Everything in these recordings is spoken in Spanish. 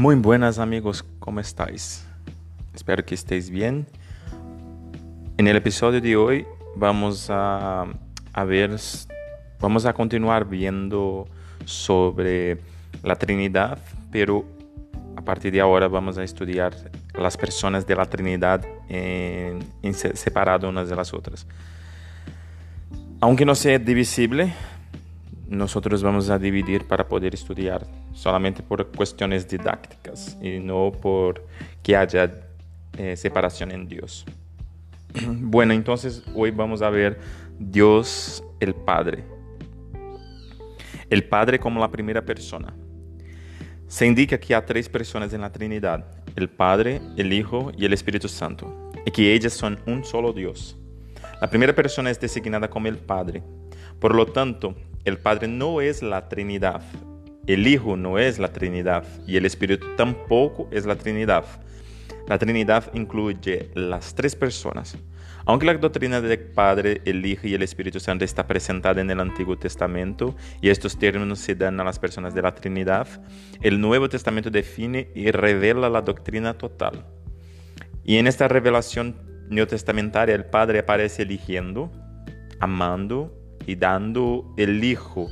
Muy buenas amigos, ¿cómo estáis? Espero que estéis bien. En el episodio de hoy vamos a, ver, vamos a continuar viendo sobre la Trinidad, pero a partir de ahora vamos a estudiar las personas de la Trinidad en separado unas de las otras. Aunque no sea divisible, nosotros vamos a dividir para poder estudiar solamente por cuestiones didácticas y no por que haya eh, separación en Dios. Bueno, entonces hoy vamos a ver Dios el Padre. El Padre como la primera persona. Se indica que hay tres personas en la Trinidad, el Padre, el Hijo y el Espíritu Santo, y que ellas son un solo Dios. La primera persona es designada como el Padre. Por lo tanto, el Padre no es la Trinidad, el Hijo no es la Trinidad y el Espíritu tampoco es la Trinidad. La Trinidad incluye las tres personas. Aunque la doctrina del Padre, el Hijo y el Espíritu Santo está presentada en el Antiguo Testamento y estos términos se dan a las personas de la Trinidad, el Nuevo Testamento define y revela la doctrina total. Y en esta revelación neotestamentaria el Padre aparece eligiendo, amando y dando el Hijo.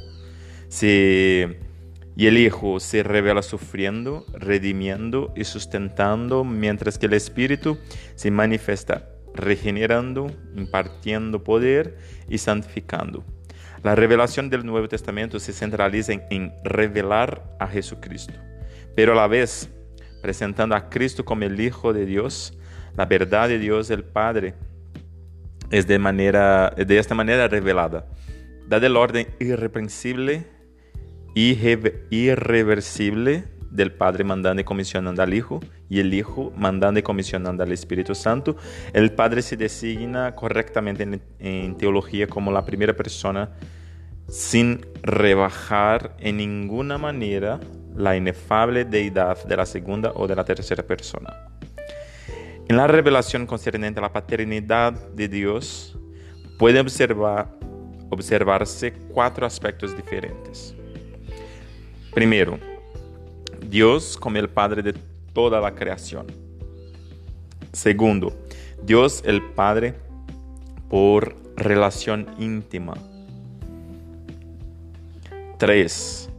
y el Hijo se revela sufriendo, redimiendo y sustentando, mientras que el Espíritu se manifiesta regenerando, impartiendo poder y santificando. La revelación del Nuevo Testamento se centraliza en, en, revelar a Jesucristo, pero a la vez presentando a Cristo como el Hijo de Dios, la verdad de Dios el Padre es de, manera, de esta manera revelada dada el orden irreprensible y irreversible del Padre mandando y comisionando al Hijo y el Hijo mandando y comisionando al Espíritu Santo, el Padre se designa correctamente en, en, teología como la primera persona sin rebajar en ninguna manera la inefable deidad de la segunda o de la tercera persona. En la revelación concerniente a la paternidad de Dios, puede observar observarse cuatro aspectos diferentes. Primero, Dios como el Padre de toda la creación. Segundo, Dios el Padre por relación íntima. Tres,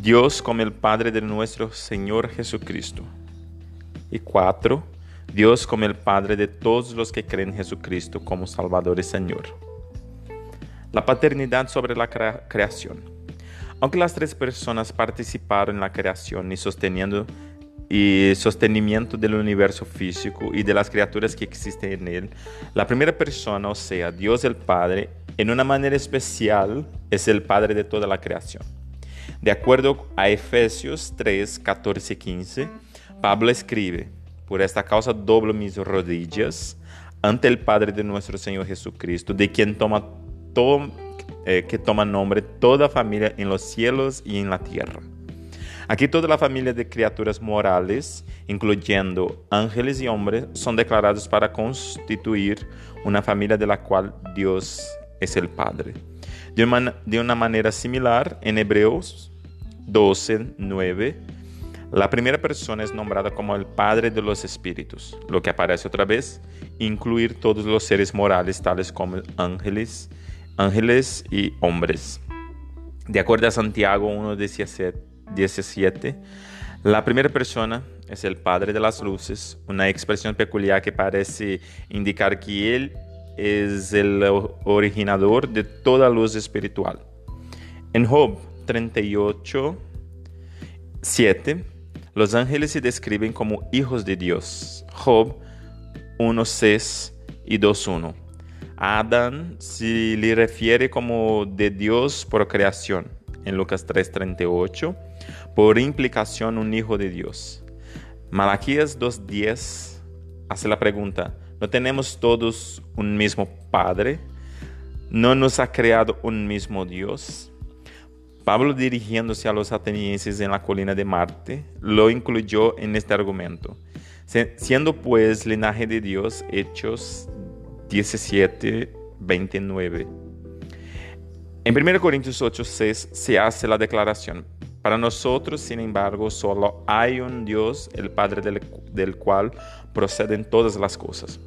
Dios como el Padre de nuestro Señor Jesucristo. Y cuatro, Dios como el Padre de todos los que creen en Jesucristo como Salvador y Señor. La paternidad sobre la creación. Aunque las tres personas participaron en la creación y sosteniendo y sostenimiento del universo físico y de las criaturas que existen en él, la primera persona, o sea, Dios el Padre, en una manera especial es el Padre de toda la creación. De acuerdo a Efesios 3, 14 y 15, Pablo escribe, por esta causa doblo mis rodillas ante el Padre de nuestro Señor Jesucristo, de quien toma eh, que toma nombre toda familia en los cielos y en la tierra. Aquí toda la familia de criaturas morales, incluyendo ángeles y hombres, son declarados para constituir una familia de la cual Dios es el Padre. De una, de una manera similar, en Hebreos 12, 9, la primera persona es nombrada como el Padre de los Espíritus, lo que aparece otra vez, incluir todos los seres morales, tales como ángeles, ángeles y hombres. De acuerdo a Santiago 1.17, la primera persona es el Padre de las Luces, una expresión peculiar que parece indicar que Él es el originador de toda luz espiritual. En Job 38, 7, los ángeles se describen como hijos de Dios. Job 1.6 y 2.1. Adán se le refiere como de Dios por creación, en Lucas 3:38, por implicación un hijo de Dios. Malaquías 2:10 hace la pregunta, ¿no tenemos todos un mismo Padre? ¿No nos ha creado un mismo Dios? Pablo dirigiéndose a los atenienses en la colina de Marte, lo incluyó en este argumento. Siendo pues linaje de Dios, hechos 17, 29. En 1 Corintios 8, 6 se hace la declaración, Para nosotros, sin embargo, solo hay un Dios, el Padre del, del cual proceden todas las cosas.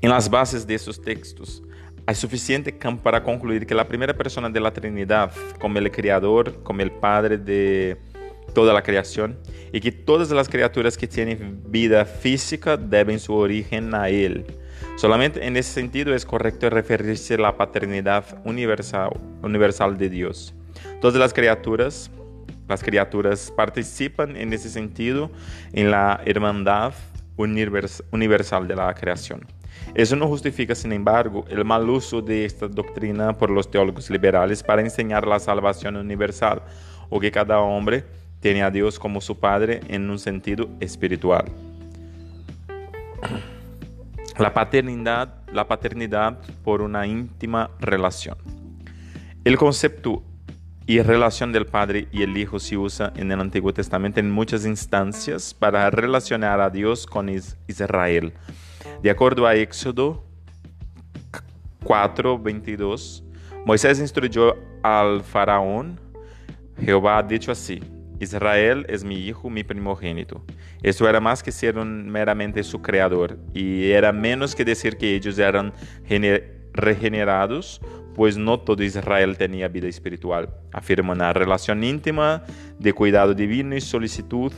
En las bases de estos textos, hay suficiente campo para concluir que la primera persona de la Trinidad, como el Creador, como el Padre de toda la creación, y que todas las criaturas que tienen vida física deben su origen a Él. Solamente en ese sentido es correcto referirse a la paternidad universal, universal de Dios. Todas las criaturas, las criaturas participan en ese sentido en la hermandad universal de la creación. Eso no justifica, sin embargo, el mal uso de esta doctrina por los teólogos liberales para enseñar la salvación universal o que cada hombre tiene a Dios como su Padre en un sentido espiritual. La paternidad, la paternidad por una íntima relación. El concepto y relación del Padre y el Hijo se usa en el Antiguo Testamento en muchas instancias para relacionar a Dios con Israel. De acuerdo a Éxodo 4, 22, Moisés instruyó al faraón, Jehová ha dicho así, Israel es mi hijo, mi primogénito. Esto era más que ser meramente su creador, y era menos que decir que ellos eran regenerados, pues no todo Israel tenía vida espiritual. Afirma una relación íntima de cuidado divino y solicitud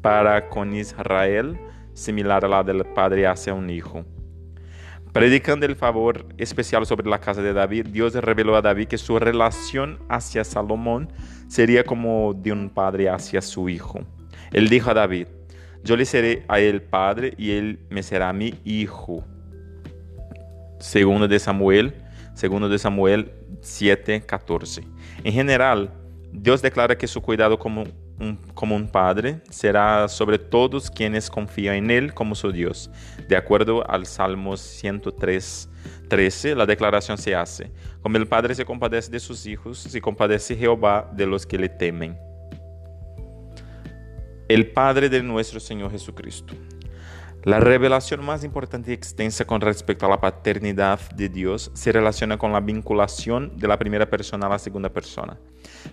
para con Israel similar a la del padre hacia un hijo. Predicando el favor especial sobre la casa de David, Dios reveló a David que su relación hacia Salomón sería como de un padre hacia su hijo. Él dijo a David, yo le seré a él padre y él me será mi hijo. Segundo de Samuel, segundo de Samuel 7:14. En general, Dios declara que su cuidado como como un padre, será sobre todos quienes confían en Él como su Dios. De acuerdo al Salmo 103, 13, la declaración se hace, como el Padre se compadece de sus hijos, se compadece Jehová de los que le temen. El Padre de nuestro Señor Jesucristo. La revelación más importante y extensa con respecto a la paternidad de Dios se relaciona con la vinculación de la primera persona a la segunda persona.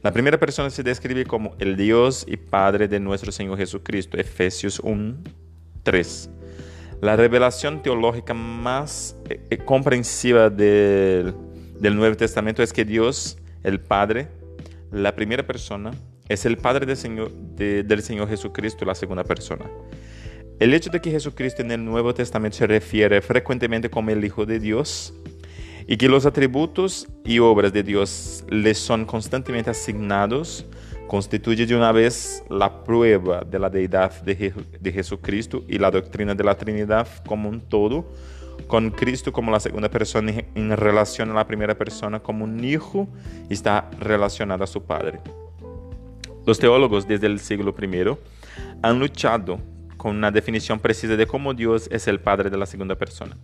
La primera persona se describe como el Dios y Padre de nuestro Señor Jesucristo, Efesios 1, 3. La revelación teológica más eh, eh, comprensiva del, Nuevo Testamento es que Dios, el Padre, la primera persona, es el Padre del Señor, del Señor Jesucristo, la segunda persona. El hecho de que Jesucristo en el Nuevo Testamento se refiere frecuentemente como el Hijo de Dios y que los atributos y obras de Dios le son constantemente asignados, constituye de una vez la prueba de la deidad de, de Jesucristo y la doctrina de la Trinidad como un todo, con Cristo como la segunda persona en relación a la primera persona como un hijo, está relacionado a su Padre. Los teólogos desde el siglo I han luchado con una definición precisa de cómo Dios es el Padre de la segunda persona.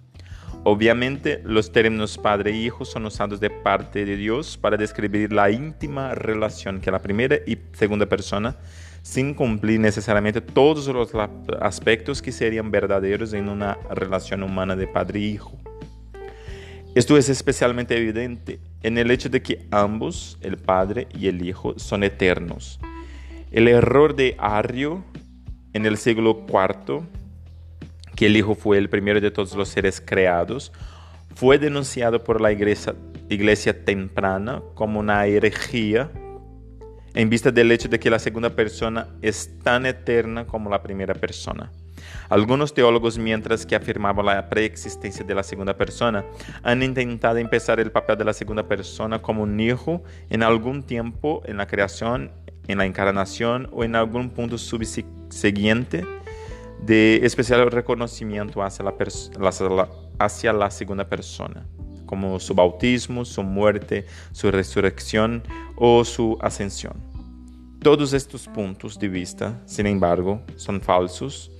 Obviamente, los términos Padre e Hijo son usados de parte de Dios para describir la íntima relación que la primera y segunda persona, sin cumplir necesariamente todos los aspectos que serían verdaderos en una relación humana de Padre e Hijo. Esto es especialmente evidente en el hecho de que ambos, el Padre y el Hijo, son eternos. El error de Arrio en el siglo IV, que el Hijo fue el primero de todos los seres creados, fue denunciado por la iglesia, iglesia temprana como una herejía en vista del hecho de que la segunda persona es tan eterna como la primera persona. Algunos teólogos, mientras que afirmaban la preexistencia de la segunda persona, han intentado empezar el papel de la segunda persona como un hijo en algún tiempo en la creación en la encarnación o en algún punto subsiguiente de especial reconocimiento hacia la, hacia la segunda persona, como su bautismo, su muerte, su resurrección o su ascensión. Todos estos puntos de vista, sin embargo, son falsos,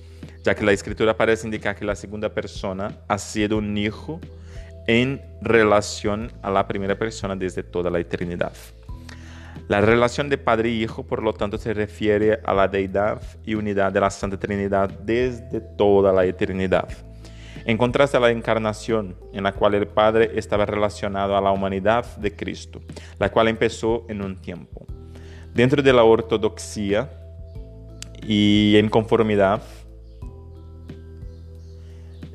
ya que la escritura parece indicar que la segunda persona ha sido un hijo en relación a la primera persona desde toda la eternidad. La relación de Padre y Hijo, por lo tanto, se refiere a la deidad y unidad de la Santa Trinidad desde toda la eternidad. En contraste a la encarnación, en la cual el Padre estaba relacionado a la humanidad de Cristo, la cual empezó en un tiempo. Dentro de la ortodoxia y en conformidad,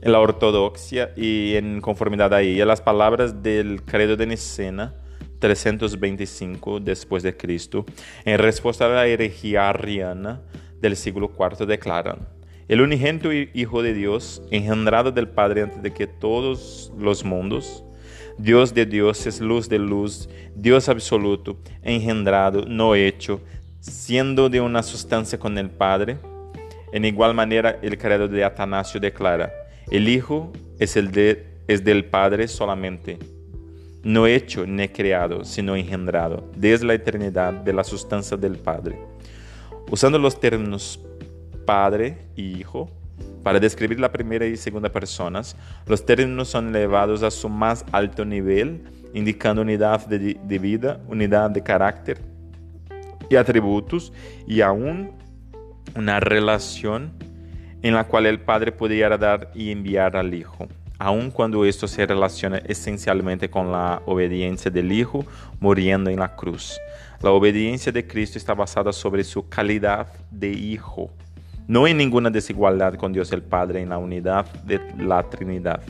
en la ortodoxia y en conformidad a ella, las palabras del credo de Nicena 325 después de Cristo, en respuesta a la herejía arriana del siglo IV, declaran: El unigénito Hijo de Dios, engendrado del Padre antes de que todos los mundos, Dios de dioses, luz de luz, Dios absoluto, engendrado, no hecho, siendo de una sustancia con el Padre. En igual manera, el credo de Atanasio declara, el Hijo es del Padre solamente, no hecho ni creado, sino engendrado, desde la eternidad de la sustancia del Padre. Usando los términos Padre y Hijo, para describir la primera y segunda personas, los términos son elevados a su más alto nivel, indicando unidad de, vida, unidad de carácter y atributos, y aún una relación en la cual el Padre podía dar y enviar al Hijo, aun cuando esto se relaciona esencialmente con la obediencia del Hijo muriendo en la cruz. La obediencia de Cristo está basada sobre su calidad de Hijo no hay ninguna desigualdad con Dios el Padre en la unidad de la Trinidad.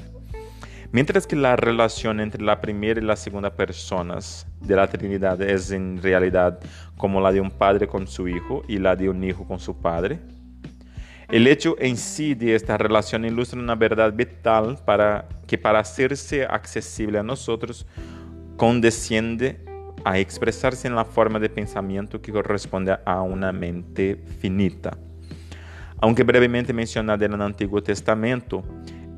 Mientras que la relación entre la primera y la segunda personas de la Trinidad es en realidad como la de un padre con su hijo y la de un hijo con su padre, el hecho en sí de esta relación ilustra una verdad vital para que para hacerse accesible a nosotros condesciende a expresarse en la forma de pensamiento que corresponde a una mente finita aunque brevemente mencionada en el Antiguo Testamento,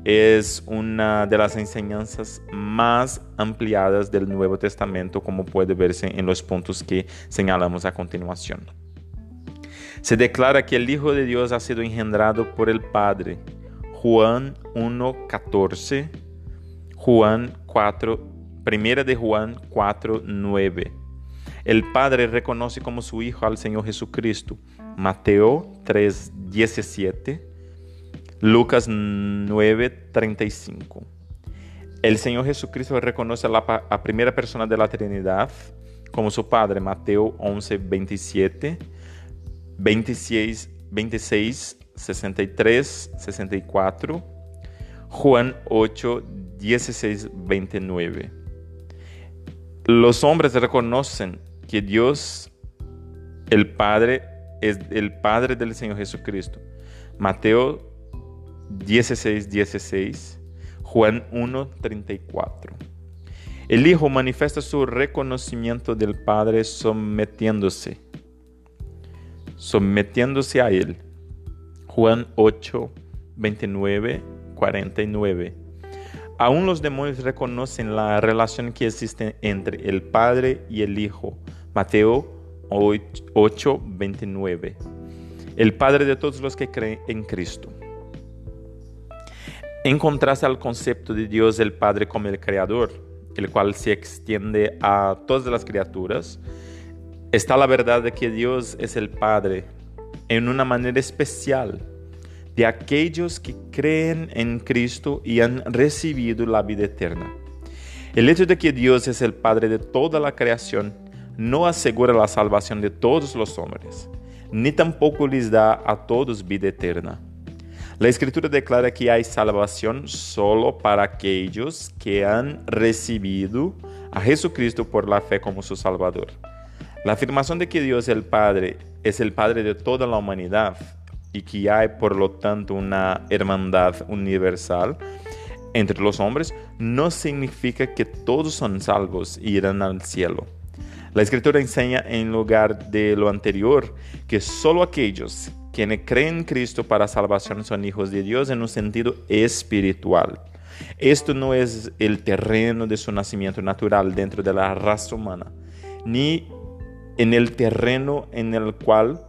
es una de las enseñanzas más ampliadas del Nuevo Testamento, como puede verse en los puntos que señalamos a continuación. Se declara que el Hijo de Dios ha sido engendrado por el Padre. Juan 1.14, Juan 4, primera de Juan 4.9. El Padre reconoce como su Hijo al Señor Jesucristo. Mateo 3:17, Lucas 9:35. El Señor Jesucristo reconoce a la primera persona de la Trinidad como su Padre. Mateo 11:27, 26, 26, 63, 64. Juan 8, 16, 29. Los hombres reconocen que Dios, el Padre, es el Padre del Señor Jesucristo. Mateo 16, 16, Juan 1, 34. El Hijo manifiesta su reconocimiento del Padre sometiéndose, sometiéndose a Él. Juan 8, 29, 49. Aún los demonios reconocen la relación que existe entre el Padre y el Hijo. Mateo 8:29. El Padre de todos los que creen en Cristo. En contraste al concepto de Dios el Padre como el Creador, el cual se extiende a todas las criaturas, está la verdad de que Dios es el Padre en una manera especial de aquellos que creen en Cristo y han recibido la vida eterna. El hecho de que Dios es el Padre de toda la creación no asegura la salvación de todos los hombres, ni tampoco les da a todos vida eterna. La Escritura declara que hay salvación solo para aquellos que han recibido a Jesucristo por la fe como su Salvador. La afirmación de que Dios el Padre es el Padre de toda la humanidad y que hay por lo tanto una hermandad universal entre los hombres no significa que todos son salvos y irán al cielo. La escritura enseña en lugar de lo anterior que solo aquellos quienes creen en Cristo para salvación son hijos de Dios en un sentido espiritual. Esto no es el terreno de su nacimiento natural dentro de la raza humana, ni en el terreno en el cual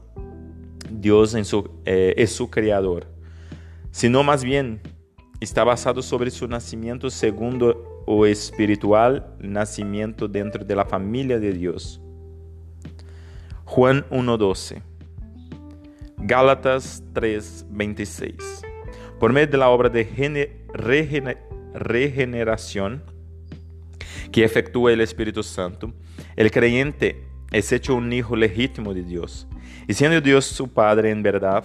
Dios eh, es su creador, sino más bien está basado sobre su nacimiento segundo o espiritual nacimiento dentro de la familia de Dios. Juan 1.12. Gálatas 3.26. Por medio de la obra de regeneración que efectúa el Espíritu Santo, el creyente es hecho un hijo legítimo de Dios. Y siendo Dios su Padre en verdad,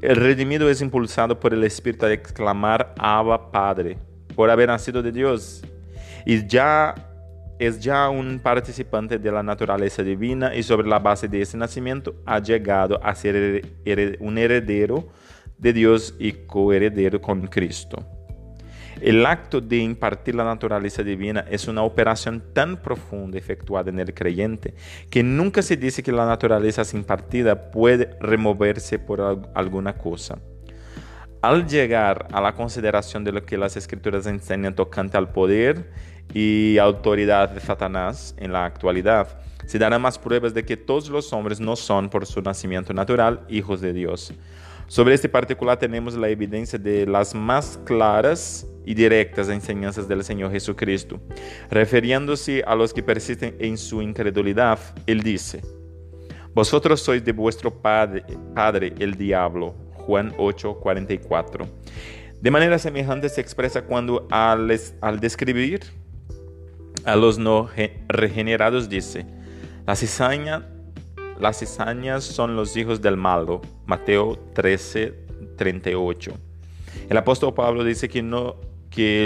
el redimido es impulsado por el Espíritu a exclamar Abba Padre, por haber nacido de Dios. Y ya es ya un participante de la naturaleza divina y sobre la base de ese nacimiento ha llegado a ser un heredero de Dios y coheredero con Cristo. El acto de impartir la naturaleza divina es una operación tan profunda efectuada en el creyente que nunca se dice que la naturaleza impartida puede removerse por alguna cosa. Al llegar a la consideración de lo que las escrituras enseñan tocante al poder y autoridad de Satanás en la actualidad, se darán más pruebas de que todos los hombres no son por su nacimiento natural hijos de Dios. Sobre este particular tenemos la evidencia de las más claras y directas enseñanzas del Señor Jesucristo. Refiriéndose a los que persisten en su incredulidad, Él dice, Vosotros sois de vuestro padre, padre el diablo. Juan 8:44. De manera semejante se expresa cuando al, al describir a los no regenerados dice, la cizaña las cizañas son los hijos del malo. Mateo 13, 38. El apóstol Pablo dice que,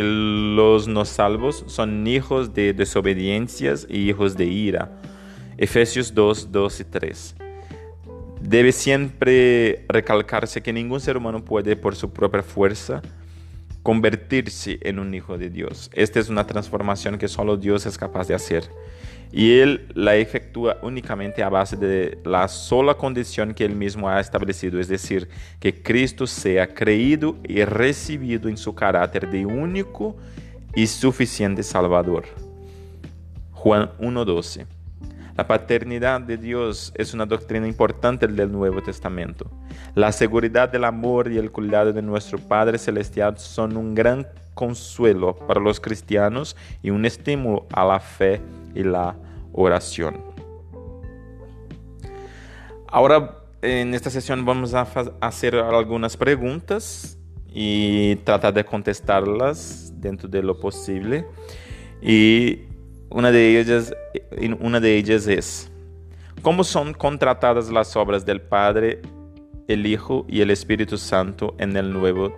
los no salvos son hijos de desobediencias y hijos de ira. Efesios 2, 2 y 3. Debe siempre recalcarse que ningún ser humano puede por su propia fuerza convertirse en un hijo de Dios. Esta es una transformación que solo Dios es capaz de hacer y él la efectúa únicamente a base de la sola condición que él mismo ha establecido, es decir, que Cristo sea creído y recibido en su carácter de único y suficiente Salvador. Juan 1.12 la paternidad de Dios es una doctrina importante del Nuevo Testamento. La seguridad del amor y el cuidado de nuestro Padre Celestial son un gran consuelo para los cristianos y un estímulo a la fe y la oración. Ahora en esta sesión vamos a hacer algunas preguntas y tratar de contestarlas dentro de lo posible. Y una de ellas, una de ellas es, ¿cómo son contratadas las obras del Padre, el Hijo y el Espíritu Santo en el Nuevo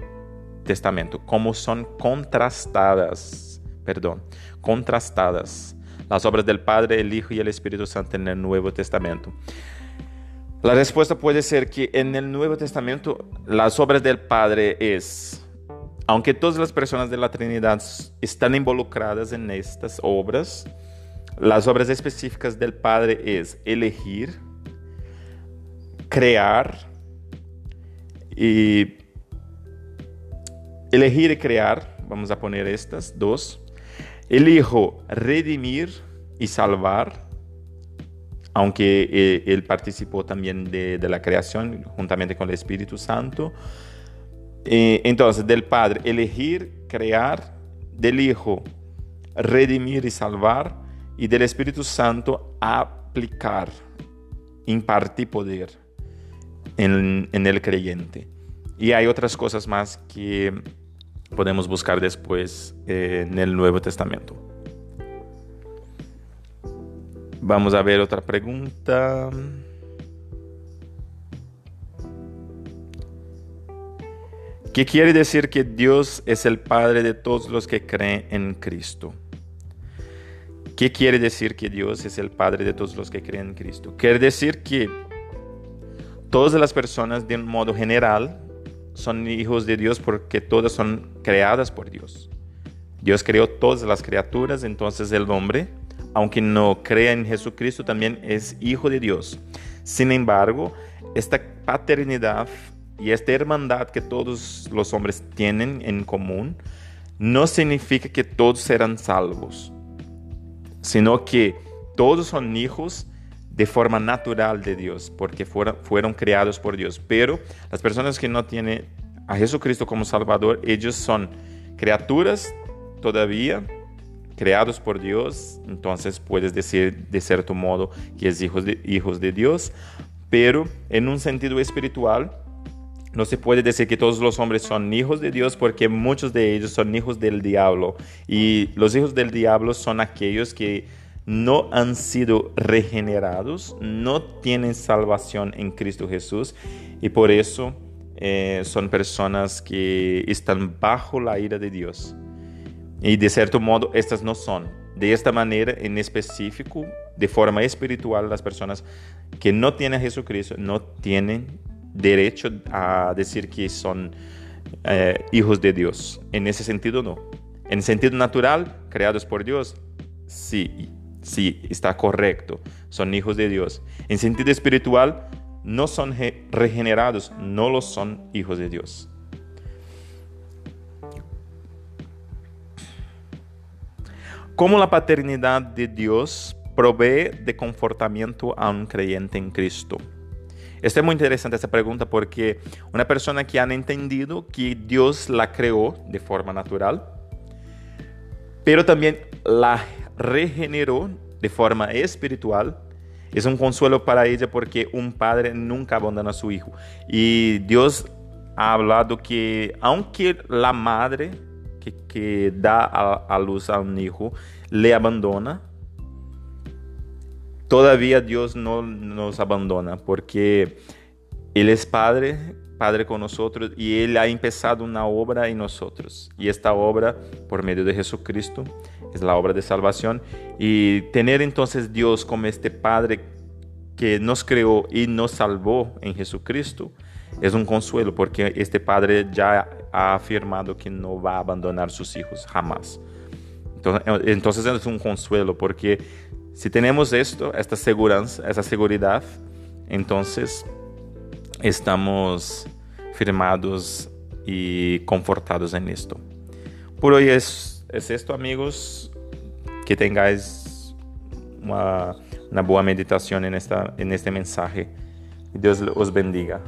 Testamento? ¿Cómo son contrastadas? Perdón, contrastadas las obras del Padre, el Hijo y el Espíritu Santo en el Nuevo Testamento? La respuesta puede ser que en el Nuevo Testamento las obras del Padre es, aunque todas las personas de la Trinidad están involucradas en estas obras, las obras específicas del Padre es elegir, crear y elegir y crear, vamos a poner estas dos, el Hijo, redimir y salvar, aunque eh, él participó también de, la creación juntamente con el Espíritu Santo. Eh, entonces, del Padre, elegir, crear, del Hijo, redimir y salvar, y del Espíritu Santo, aplicar, impartir poder en el creyente. Y hay otras cosas más que podemos buscar después eh, en el Nuevo Testamento. Vamos a ver otra pregunta. ¿Qué quiere decir que Dios es el Padre de todos los que creen en Cristo? ¿Qué quiere decir que Dios es el Padre de todos los que creen en Cristo? Quiere decir que todas las personas de un modo general son hijos de Dios porque todas son creadas por Dios. Dios creó todas las criaturas, entonces el hombre, aunque no crea en Jesucristo, también es hijo de Dios. Sin embargo, esta paternidad y esta hermandad que todos los hombres tienen en común no significa que todos serán salvos, sino que todos son hijos de forma natural de Dios, porque fueron, fueron creados por Dios. Pero las personas que no tienen a Jesucristo como Salvador, ellos son criaturas todavía creados por Dios, entonces puedes decir de cierto modo que es hijos hijos de Dios, pero en un sentido espiritual, no se puede decir que todos los hombres son hijos de Dios porque muchos de ellos son hijos del diablo. Y los hijos del diablo son aquellos que no han sido regenerados, no tienen salvación en Cristo Jesús y por eso eh, son personas que están bajo la ira de Dios. Y de cierto modo, estas no son. De esta manera, en específico, de forma espiritual, las personas que no tienen a Jesucristo no tienen derecho a decir que son eh, hijos de Dios. En ese sentido, no. En sentido natural, creados por Dios, sí, sí, está correcto. Son hijos de Dios. En sentido espiritual, no son regenerados, no lo son hijos de Dios. Como la paternidad de Dios provee de confortamiento a un creyente en Cristo. Esta es muy interesante esta pregunta porque una persona que han entendido que Dios la creó de forma natural, pero también la regeneró de forma espiritual, es un consuelo para ella porque un padre nunca abandona a su hijo. Y Dios ha hablado que aunque la madre que, da a luz a un hijo le abandona, todavía Dios no nos abandona porque Él es Padre, Padre con nosotros y Él ha empezado una obra en nosotros. Y esta obra, por medio de Jesucristo, es la obra de salvación. Y tener entonces Dios como este Padre que nos creó y nos salvó en Jesucristo es un consuelo porque este Padre ya ha afirmado que no va a abandonar sus hijos jamás. Entonces, es un consuelo porque si tenemos esto, esta seguridad, seguridad, entonces estamos firmados y confortados en esto. Por hoy es, es esto, amigos. Que tengáis una, una buena meditación en, esta, en este mensaje. Dios os bendiga.